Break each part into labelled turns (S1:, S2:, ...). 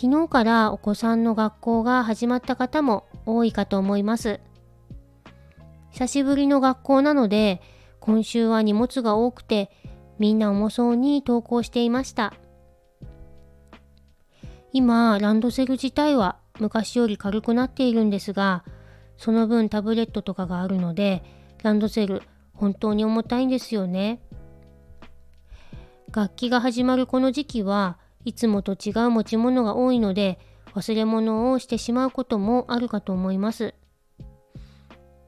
S1: 昨日からお子さんの学校が始まった方も多いかと思います。久しぶりの学校なので今週は荷物が多くてみんな重そうに登校していました。今ランドセル自体は昔より軽くなっているんですがその分タブレットとかがあるのでランドセル本当に重たいんですよね。楽器が始まるこの時期はいつもと違う持ち物が多いので忘れ物をしてしまうこともあるかと思います。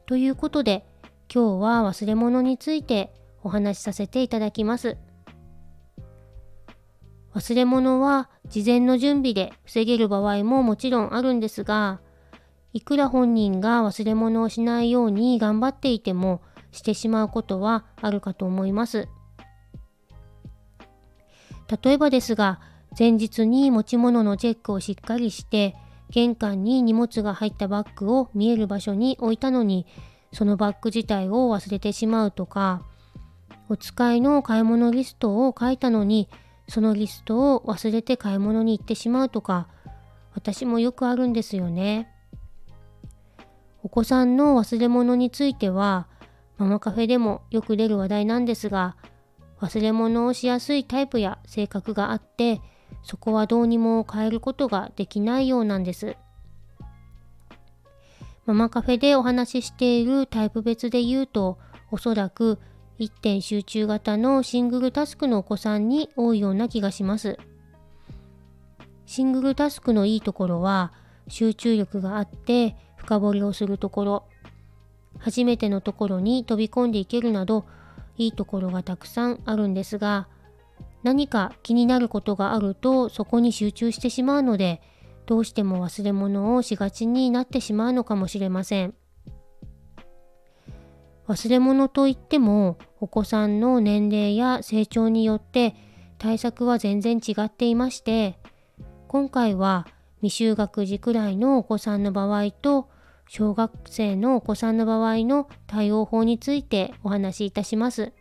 S1: ということで今日は忘れ物についてお話しさせていただきます。忘れ物は事前の準備で防げる場合ももちろんあるんですがいくら本人が忘れ物をしないように頑張っていてもしてしまうことはあるかと思います。例えばですが前日に持ち物のチェックをしっかりして玄関に荷物が入ったバッグを見える場所に置いたのにそのバッグ自体を忘れてしまうとかお使いの買い物リストを書いたのにそのリストを忘れて買い物に行ってしまうとか私もよくあるんですよね。お子さんの忘れ物についてはママカフェでもよく出る話題なんですが忘れ物をしやすいタイプや性格があってそこはどうにも変えることができないようなんです。ママカフェでお話ししているタイプ別で言うとおそらく一点集中型のシングルタスクのお子さんに多いような気がします。シングルタスクのいいところは集中力があって深掘りをするところ初めてのところに飛び込んでいけるなどいいところがたくさんあるんですが何か気になることがあるとそこに集中してしまうのでどうしても忘れ物をしがちになってしまうのかもしれません忘れ物といってもお子さんの年齢や成長によって対策は全然違っていまして今回は未就学児くらいのお子さんの場合と小学生のお子さんの場合の対応法についてお話しいたします。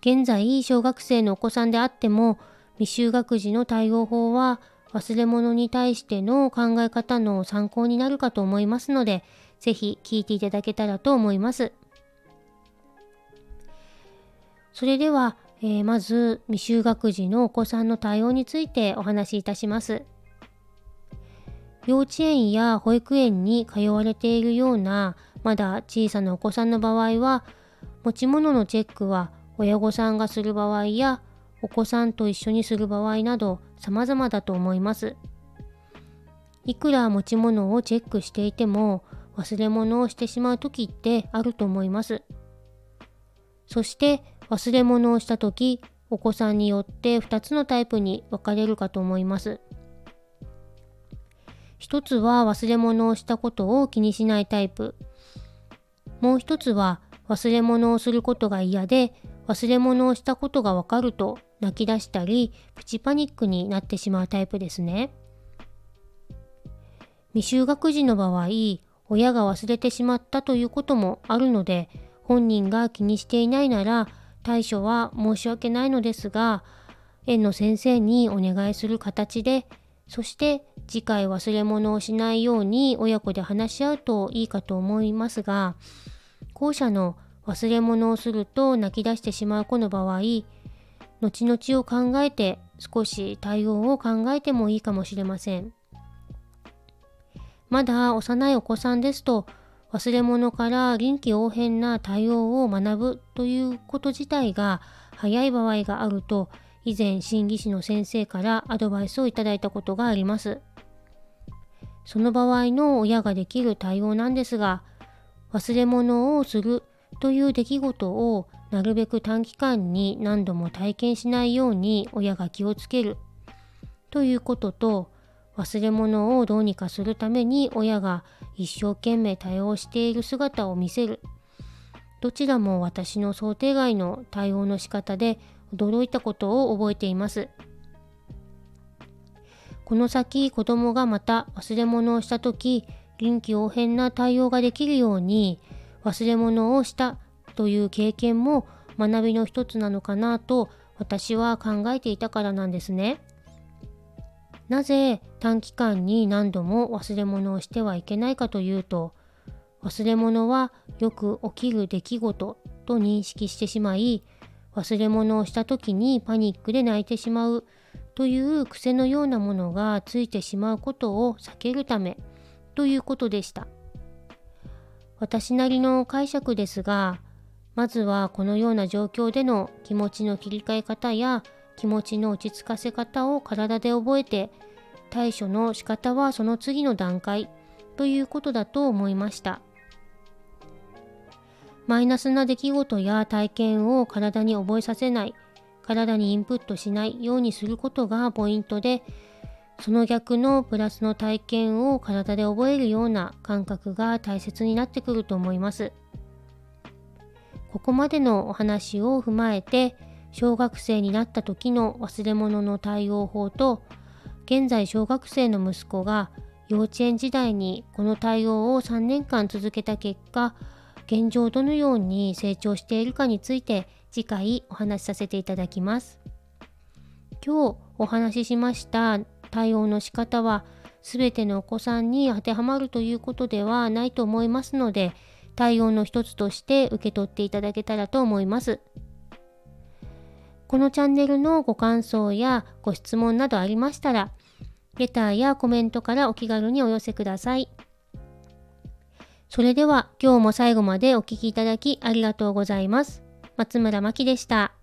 S1: 現在小学生のお子さんであっても未就学児の対応法は忘れ物に対しての考え方の参考になるかと思いますので是非聞いていただけたらと思います。それでは、えー、まず未就学児のお子さんの対応についてお話しいたします。幼稚園や保育園に通われているようなまだ小さなお子さんの場合は持ち物のチェックは親御さんがする場合やお子さんと一緒にする場合など様々だと思います。いくら持ち物をチェックしていても忘れ物をしてしまう時ってあると思います。そして忘れ物をした時お子さんによって2つのタイプに分かれるかと思います。一つは忘れ物をしたことを気にしないタイプ。もう一つは忘れ物をすることが嫌で忘れ物をしたことがわかると泣き出したりプチパニックになってしまうタイプですね。未就学児の場合、親が忘れてしまったということもあるので本人が気にしていないなら対処は申し訳ないのですが園の先生にお願いする形でそして次回忘れ物をしないように親子で話し合うといいかと思いますが後者の忘れ物をすると泣き出してしまう子の場合後々を考えて少し対応を考えてもいいかもしれませんまだ幼いお子さんですと忘れ物から臨機応変な対応を学ぶということ自体が早い場合があると以前心理師の先生からアドバイスをいただいたことがあります。その場合の親ができる対応なんですが、忘れ物をするという出来事をなるべく短期間に何度も体験しないように親が気をつける。ということと忘れ物をどうにかするために親が一生懸命対応している姿を見せるどちらも私の想定外の対応の仕方で驚いたことを覚えていますこの先子供がまた忘れ物をした時臨機応変な対応ができるように忘れ物をしたという経験も学びの一つなのかなと私は考えていたからなんですね。なぜ短期間に何度も忘れ物をしてはいけないかというと忘れ物はよく起きる出来事と認識してしまい忘れ物をした時にパニックで泣いてしまうという癖のようなものがついてしまうことを避けるためということでした私なりの解釈ですがまずはこのような状況での気持ちの切り替え方や気持ちの落ち着かせ方を体で覚えて対処の仕方はその次の段階ということだと思いました。マイナスな出来事や体験を体に覚えさせない体にインプットしないようにすることがポイントでその逆のプラスの体験を体で覚えるような感覚が大切になってくると思います。ここまでのお話を踏まえて小学生になった時の忘れ物の対応法と現在小学生の息子が幼稚園時代にこの対応を3年間続けた結果現状どのように成長しているかについて次回お話しさせていただきます。今日お話ししました対応の仕方は全てのお子さんに当てはまるということではないと思いますので対応の一つとして受け取っていただけたらと思います。このチャンネルのご感想やご質問などありましたら、レターやコメントからお気軽にお寄せください。それでは今日も最後までお聴きいただきありがとうございます。松村真希でした。